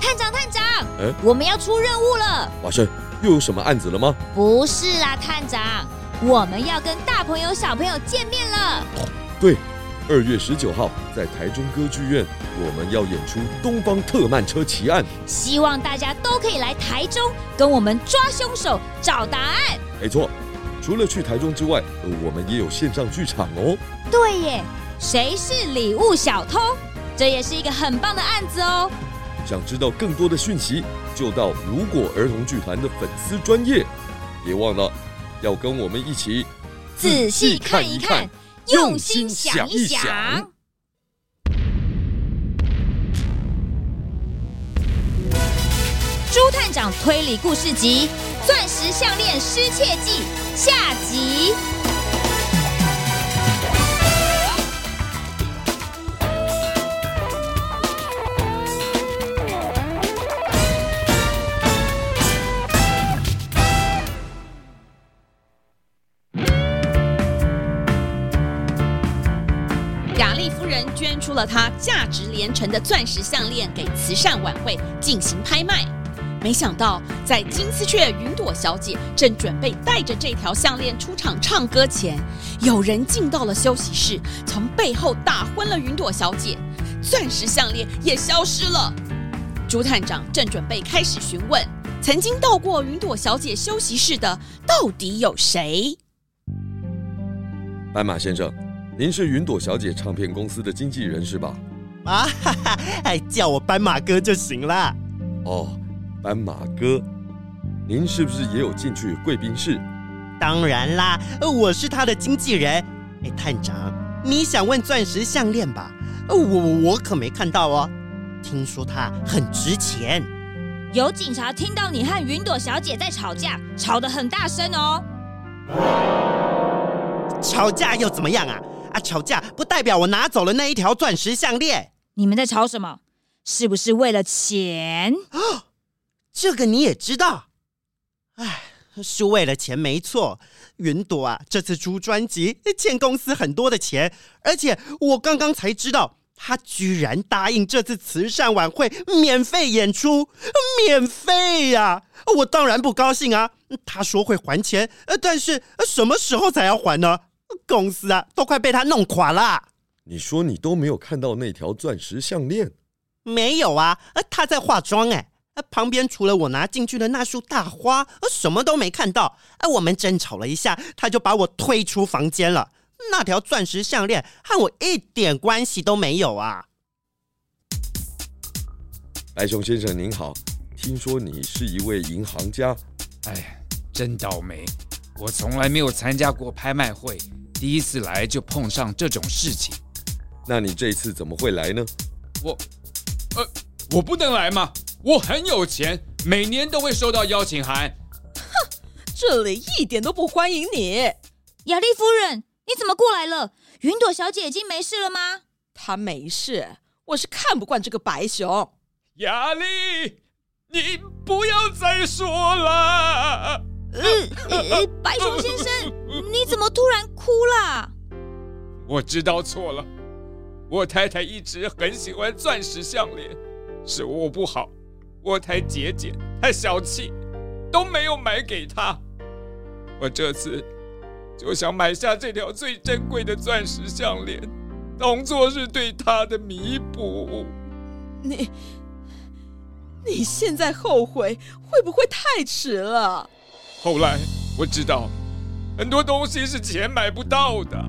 探长，探长，哎，我们要出任务了。华生，又有什么案子了吗？不是啊，探长，我们要跟大朋友、小朋友见面了。对，二月十九号在台中歌剧院，我们要演出《东方特慢车奇案》，希望大家都可以来台中跟我们抓凶手、找答案。没错，除了去台中之外，我们也有线上剧场哦。对耶，谁是礼物小偷？这也是一个很棒的案子哦！想知道更多的讯息，就到如果儿童剧团的粉丝专业，别忘了要跟我们一起仔细看一看，用心想一想。朱探长推理故事集《钻石项链失窃记》下集。贾丽夫人捐出了她价值连城的钻石项链给慈善晚会进行拍卖，没想到在金丝雀云朵小姐正准备带着这条项链出场唱歌前，有人进到了休息室，从背后打昏了云朵小姐，钻石项链也消失了。朱探长正准备开始询问，曾经到过云朵小姐休息室的到底有谁？斑马先生。您是云朵小姐唱片公司的经纪人是吧？啊哈哈，哎，叫我斑马哥就行了。哦，斑马哥，您是不是也有进去贵宾室？当然啦，我是他的经纪人。哎，探长，你想问钻石项链吧？我我可没看到哦。听说它很值钱。有警察听到你和云朵小姐在吵架，吵得很大声哦。吵架又怎么样啊？啊！吵架不代表我拿走了那一条钻石项链。你们在吵什么？是不是为了钱？哦，这个你也知道？哎，是为了钱没错。云朵啊，这次出专辑欠公司很多的钱，而且我刚刚才知道，他居然答应这次慈善晚会免费演出，免费呀！我当然不高兴啊。他说会还钱，但是什么时候才要还呢？公司啊，都快被他弄垮了。你说你都没有看到那条钻石项链？没有啊，他在化妆哎。旁边除了我拿进去的那束大花，什么都没看到。我们争吵了一下，他就把我推出房间了。那条钻石项链和我一点关系都没有啊。白熊先生您好，听说你是一位银行家。哎，真倒霉，我从来没有参加过拍卖会。第一次来就碰上这种事情，那你这次怎么会来呢？我，呃，我不能来吗？我很有钱，每年都会收到邀请函。哼，这里一点都不欢迎你。雅丽夫人，你怎么过来了？云朵小姐已经没事了吗？她没事，我是看不惯这个白熊。雅丽，你不要再说了。呃呃，白熊先生，你怎么突然哭了？我知道错了，我太太一直很喜欢钻石项链，是我不好，我太节俭，太小气，都没有买给她。我这次就想买下这条最珍贵的钻石项链，当做是对她的弥补。你，你现在后悔会不会太迟了？后来我知道，很多东西是钱买不到的，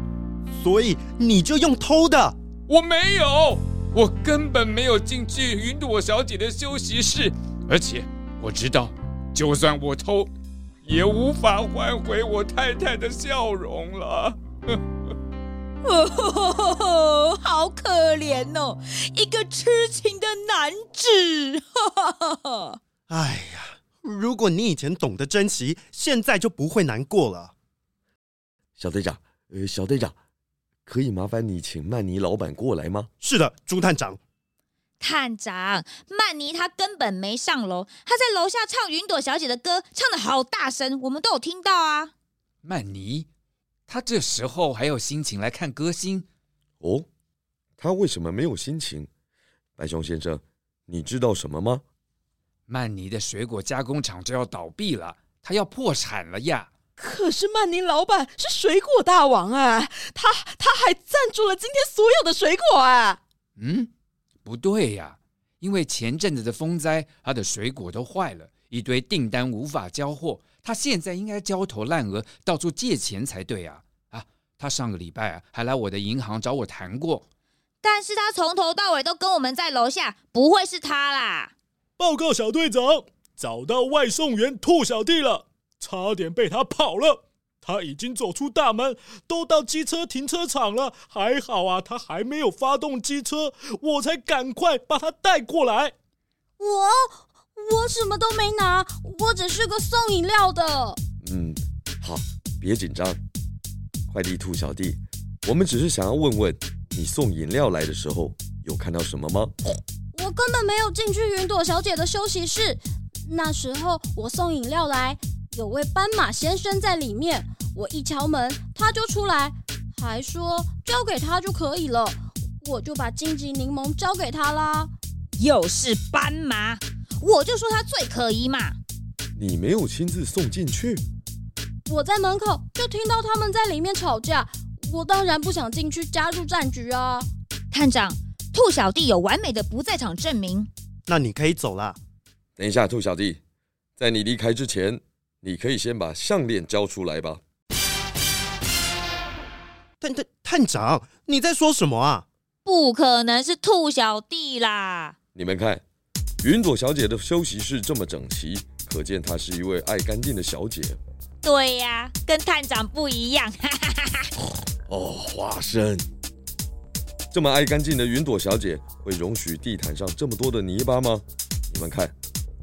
所以你就用偷的。我没有，我根本没有进去云朵小姐的休息室，而且我知道，就算我偷，也无法换回我太太的笑容了。哦，好可怜哦，一个痴情的男子。哎呀。如果你以前懂得珍惜，现在就不会难过了。小队长，呃，小队长，可以麻烦你请曼尼老板过来吗？是的，朱探长。探长，曼尼他根本没上楼，他在楼下唱云朵小姐的歌，唱的好大声，我们都有听到啊。曼尼，他这时候还有心情来看歌星？哦，他为什么没有心情？白熊先生，你知道什么吗？曼尼的水果加工厂就要倒闭了，他要破产了呀！可是曼宁老板是水果大王啊，他他还赞助了今天所有的水果啊！嗯，不对呀，因为前阵子的风灾，他的水果都坏了，一堆订单无法交货，他现在应该焦头烂额，到处借钱才对啊！啊，他上个礼拜啊还来我的银行找我谈过，但是他从头到尾都跟我们在楼下，不会是他啦！报告小队长，找到外送员兔小弟了。差点被他跑了，他已经走出大门，都到机车停车场了。还好啊，他还没有发动机车，我才赶快把他带过来。我我什么都没拿，我只是个送饮料的。嗯，好，别紧张，快递兔小弟，我们只是想要问问你送饮料来的时候有看到什么吗？我根本没有进去云朵小姐的休息室，那时候我送饮料来。有位斑马先生在里面，我一敲门，他就出来，还说交给他就可以了，我就把荆棘柠檬交给他啦。又是斑马，我就说他最可疑嘛。你没有亲自送进去？我在门口就听到他们在里面吵架，我当然不想进去加入战局啊。探长，兔小弟有完美的不在场证明，那你可以走了。等一下，兔小弟，在你离开之前。你可以先把项链交出来吧。探探探长，你在说什么啊？不可能是兔小弟啦！你们看，云朵小姐的休息室这么整齐，可见她是一位爱干净的小姐。对呀、啊，跟探长不一样。哦，花生，这么爱干净的云朵小姐会容许地毯上这么多的泥巴吗？你们看。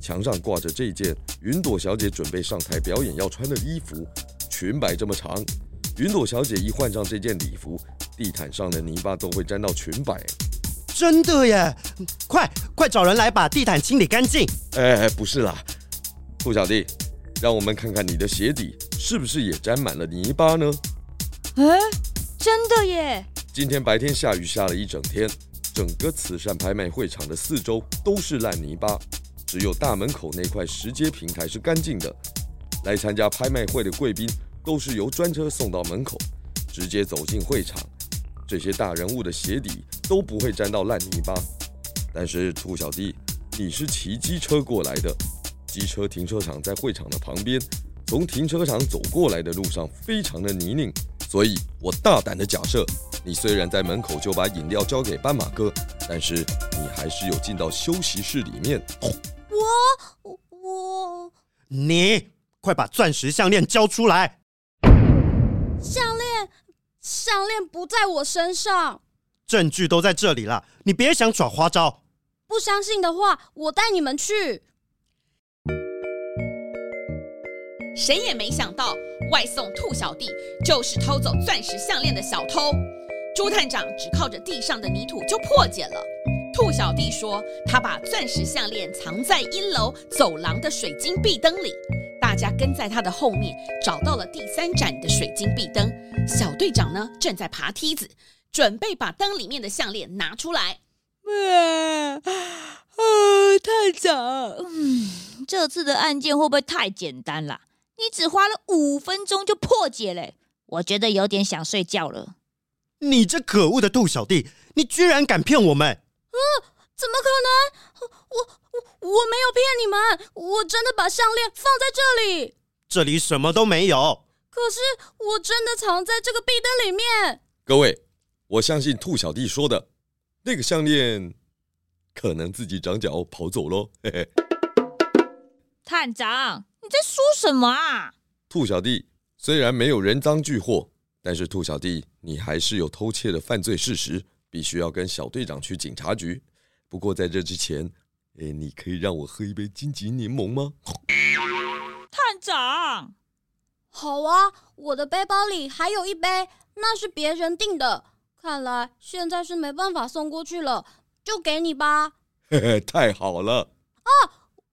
墙上挂着这件云朵小姐准备上台表演要穿的衣服，裙摆这么长，云朵小姐一换上这件礼服，地毯上的泥巴都会沾到裙摆。真的耶！快快找人来把地毯清理干净。哎，不是啦，兔小弟，让我们看看你的鞋底是不是也沾满了泥巴呢？哎，真的耶！今天白天下雨下了一整天，整个慈善拍卖会场的四周都是烂泥巴。只有大门口那块石阶平台是干净的。来参加拍卖会的贵宾都是由专车送到门口，直接走进会场。这些大人物的鞋底都不会沾到烂泥巴。但是兔小弟，你是骑机车过来的，机车停车场在会场的旁边，从停车场走过来的路上非常的泥泞，所以我大胆的假设，你虽然在门口就把饮料交给斑马哥，但是你还是有进到休息室里面。我我，你快把钻石项链交出来！项链项链不在我身上，证据都在这里了，你别想耍花招。不相信的话，我带你们去。谁也没想到，外送兔小弟就是偷走钻石项链的小偷。朱探长只靠着地上的泥土就破解了。兔小弟说：“他把钻石项链藏在一楼走廊的水晶壁灯里，大家跟在他的后面，找到了第三盏的水晶壁灯。小队长呢，正在爬梯子，准备把灯里面的项链拿出来。”啊，啊，探长，嗯，这次的案件会不会太简单了？你只花了五分钟就破解嘞，我觉得有点想睡觉了。你这可恶的兔小弟，你居然敢骗我们！嗯，怎么可能？我我我没有骗你们，我真的把项链放在这里。这里什么都没有。可是我真的藏在这个壁灯里面。各位，我相信兔小弟说的，那个项链可能自己长脚跑走喽。嘿嘿。探长，你在说什么啊？兔小弟虽然没有人赃俱获，但是兔小弟你还是有偷窃的犯罪事实。必须要跟小队长去警察局。不过在这之前，诶，你可以让我喝一杯金桔柠檬吗？探长，好啊，我的背包里还有一杯，那是别人订的。看来现在是没办法送过去了，就给你吧。嘿嘿，太好了。啊，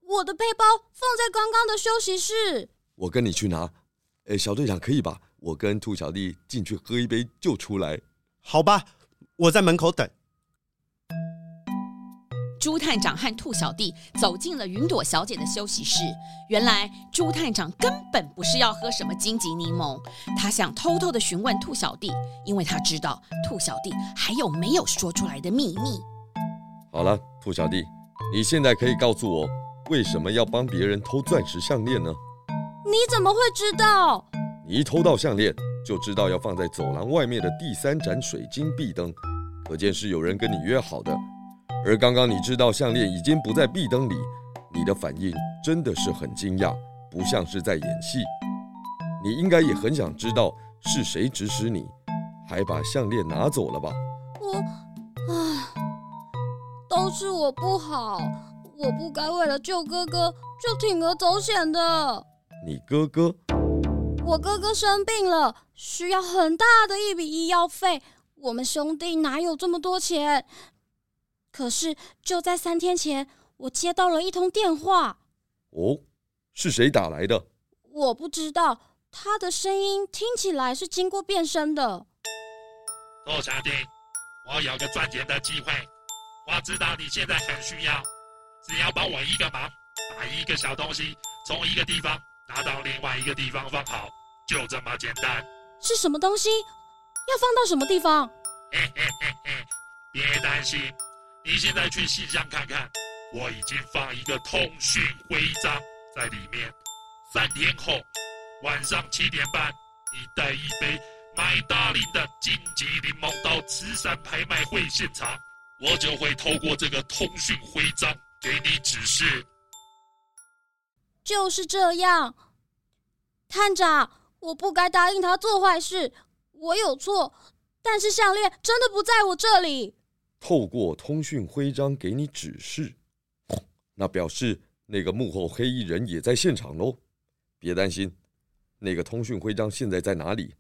我的背包放在刚刚的休息室。我跟你去拿。诶，小队长可以吧？我跟兔小弟进去喝一杯就出来。好吧。我在门口等。朱探长和兔小弟走进了云朵小姐的休息室。原来朱探长根本不是要喝什么荆棘柠檬，他想偷偷的询问兔小弟，因为他知道兔小弟还有没有说出来的秘密。好了，兔小弟，你现在可以告诉我，为什么要帮别人偷钻石项链呢？你怎么会知道？你一偷到项链，就知道要放在走廊外面的第三盏水晶壁灯，可见是有人跟你约好的。而刚刚你知道项链已经不在壁灯里，你的反应真的是很惊讶，不像是在演戏。你应该也很想知道是谁指使你，还把项链拿走了吧？我，唉，都是我不好，我不该为了救哥哥就铤而走险的。你哥哥？我哥哥生病了，需要很大的一笔医药费。我们兄弟哪有这么多钱？可是就在三天前，我接到了一通电话。哦，是谁打来的？我不知道，他的声音听起来是经过变声的。兔小弟，我有个赚钱的机会，我知道你现在很需要，只要帮我一个忙，把一个小东西从一个地方。拿到另外一个地方放好，就这么简单。是什么东西？要放到什么地方？嘿嘿嘿嘿，别担心，你现在去信箱看看，我已经放一个通讯徽章在里面。三天后晚上七点半，你带一杯麦达林的金桔柠檬到慈善拍卖会现场，我就会透过这个通讯徽章给你指示。就是这样，探长，我不该答应他做坏事，我有错。但是项链真的不在我这里。透过通讯徽章给你指示，那表示那个幕后黑衣人也在现场喽。别担心，那个通讯徽章现在在哪里？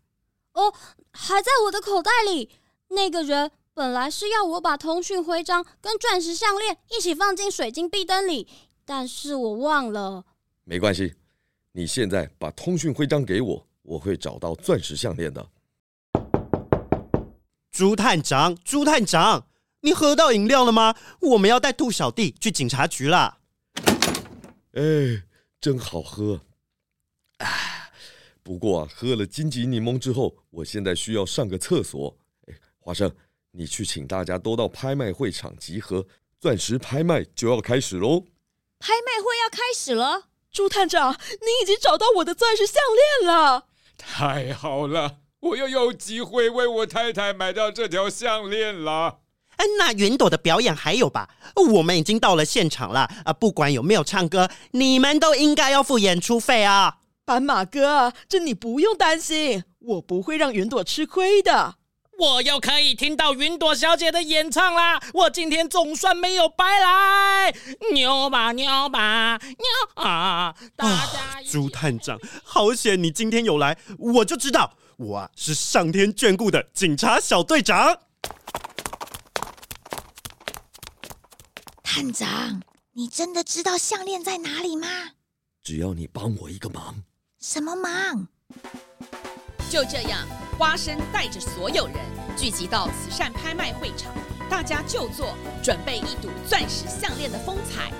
哦，还在我的口袋里。那个人本来是要我把通讯徽章跟钻石项链一起放进水晶壁灯里，但是我忘了。没关系，你现在把通讯徽章给我，我会找到钻石项链的。朱探长，朱探长，你喝到饮料了吗？我们要带兔小弟去警察局啦。哎，真好喝。哎，不过啊，喝了金桔柠檬之后，我现在需要上个厕所。哎，花生，你去请大家都到拍卖会场集合，钻石拍卖就要开始喽。拍卖会要开始了。猪探长，你已经找到我的钻石项链了！太好了，我又有机会为我太太买到这条项链了。哎，那云朵的表演还有吧？我们已经到了现场了啊！不管有没有唱歌，你们都应该要付演出费啊！斑马哥，这你不用担心，我不会让云朵吃亏的。我又可以听到云朵小姐的演唱啦！我今天总算没有白来，牛吧牛吧牛啊！大家，朱探长，好险你今天有来，我就知道我啊是上天眷顾的警察小队长。探长，你真的知道项链在哪里吗？只要你帮我一个忙。什么忙？就这样，花生带着所有人聚集到慈善拍卖会场，大家就坐，准备一睹钻石项链的风采。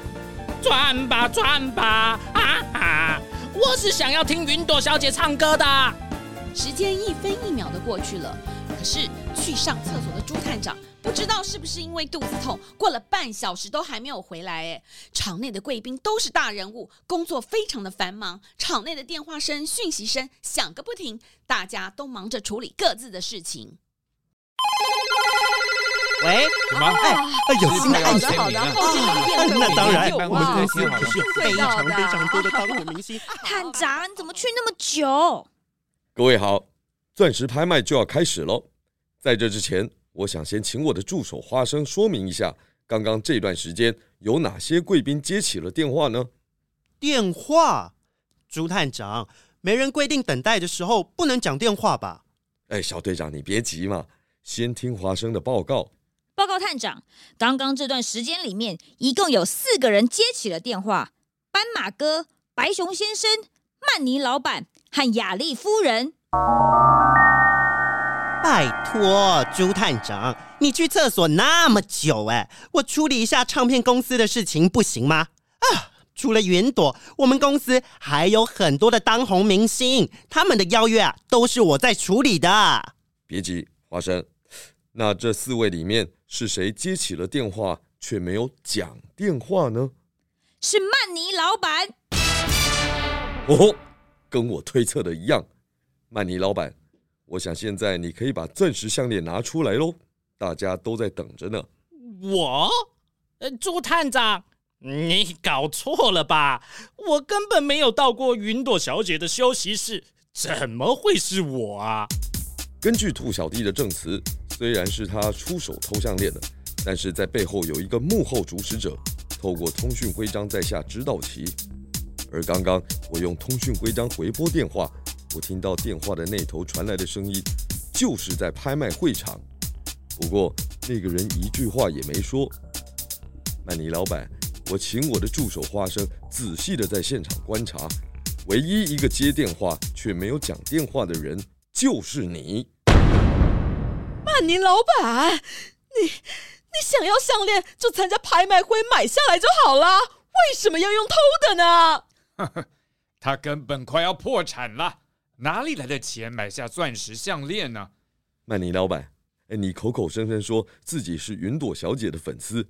转吧转吧，啊啊！我是想要听云朵小姐唱歌的。时间一分一秒的过去了，可是去上厕所的猪探长。不知道是不是因为肚子痛，过了半小时都还没有回来。哎，场内的贵宾都是大人物，工作非常的繁忙，场内的电话声、讯息声响个不停，大家都忙着处理各自的事情。喂，什么？哎，有新的案子。好的，好的，那当然，我们公司可是有非常非常多的当红明星。探长，你怎么去那么久？各位好，钻石拍卖就要开始喽，在这之前。我想先请我的助手花生说明一下，刚刚这段时间有哪些贵宾接起了电话呢？电话，朱探长，没人规定等待的时候不能讲电话吧？哎，小队长，你别急嘛，先听花生的报告。报告探长，刚刚这段时间里面，一共有四个人接起了电话：斑马哥、白熊先生、曼尼老板和雅丽夫人。拜托，朱探长，你去厕所那么久，哎，我处理一下唱片公司的事情不行吗？啊，除了云朵，我们公司还有很多的当红明星，他们的邀约啊，都是我在处理的。别急，花生，那这四位里面是谁接起了电话却没有讲电话呢？是曼尼老板。哦，跟我推测的一样，曼尼老板。我想现在你可以把钻石项链拿出来喽，大家都在等着呢。我，呃，朱探长，你搞错了吧？我根本没有到过云朵小姐的休息室，怎么会是我啊？根据兔小弟的证词，虽然是他出手偷项链的，但是在背后有一个幕后主使者，透过通讯徽章在下知道其。而刚刚我用通讯徽章回拨电话。我听到电话的那头传来的声音，就是在拍卖会场。不过那个人一句话也没说。曼尼老板，我请我的助手花生仔细的在现场观察，唯一一个接电话却没有讲电话的人就是你。曼尼老板，你你想要项链就参加拍卖会买下来就好了，为什么要用偷的呢？呵呵，他根本快要破产了。哪里来的钱买下钻石项链呢？曼尼老板，哎，你口口声声说自己是云朵小姐的粉丝，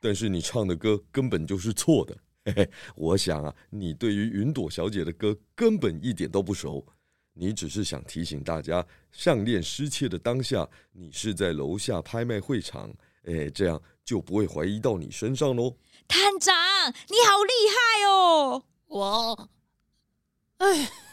但是你唱的歌根本就是错的。嘿嘿，我想啊，你对于云朵小姐的歌根本一点都不熟。你只是想提醒大家，项链失窃的当下，你是在楼下拍卖会场，哎，这样就不会怀疑到你身上喽。探长，你好厉害哦！我，哎。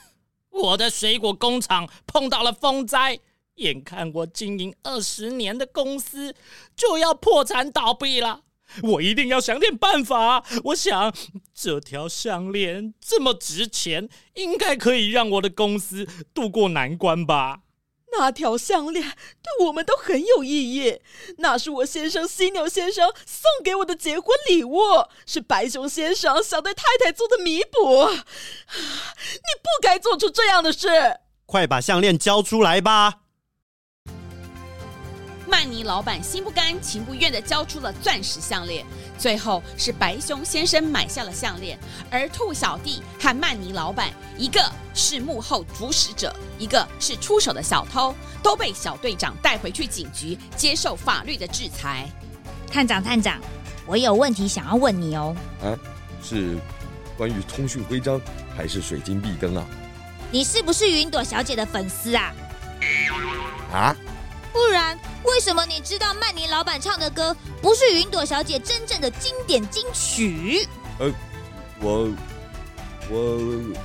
我的水果工厂碰到了风灾，眼看我经营二十年的公司就要破产倒闭了，我一定要想点办法。我想，这条项链这么值钱，应该可以让我的公司渡过难关吧。那条项链对我们都很有意义，那是我先生犀牛先生送给我的结婚礼物，是白熊先生想对太太做的弥补。你不该做出这样的事，快把项链交出来吧！曼尼老板心不甘情不愿的交出了钻石项链，最后是白熊先生买下了项链，而兔小弟和曼尼老板，一个是幕后主使者，一个是出手的小偷，都被小队长带回去警局接受法律的制裁。探长，探长，我有问题想要问你哦。啊，是关于通讯徽章还是水晶壁灯啊？你是不是云朵小姐的粉丝啊？啊？不然，为什么你知道曼尼老板唱的歌不是云朵小姐真正的经典金曲？呃，我，我，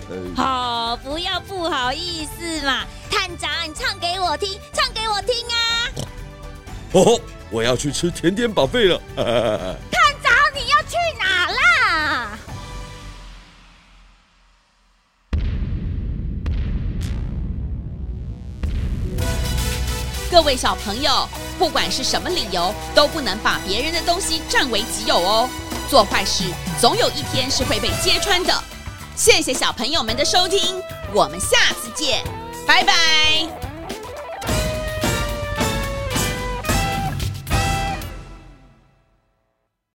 呃，好，不要不好意思嘛，探长，你唱给我听，唱给我听啊！哦，我要去吃甜点 buffet 了。各位小朋友，不管是什么理由，都不能把别人的东西占为己有哦。做坏事总有一天是会被揭穿的。谢谢小朋友们的收听，我们下次见，拜拜。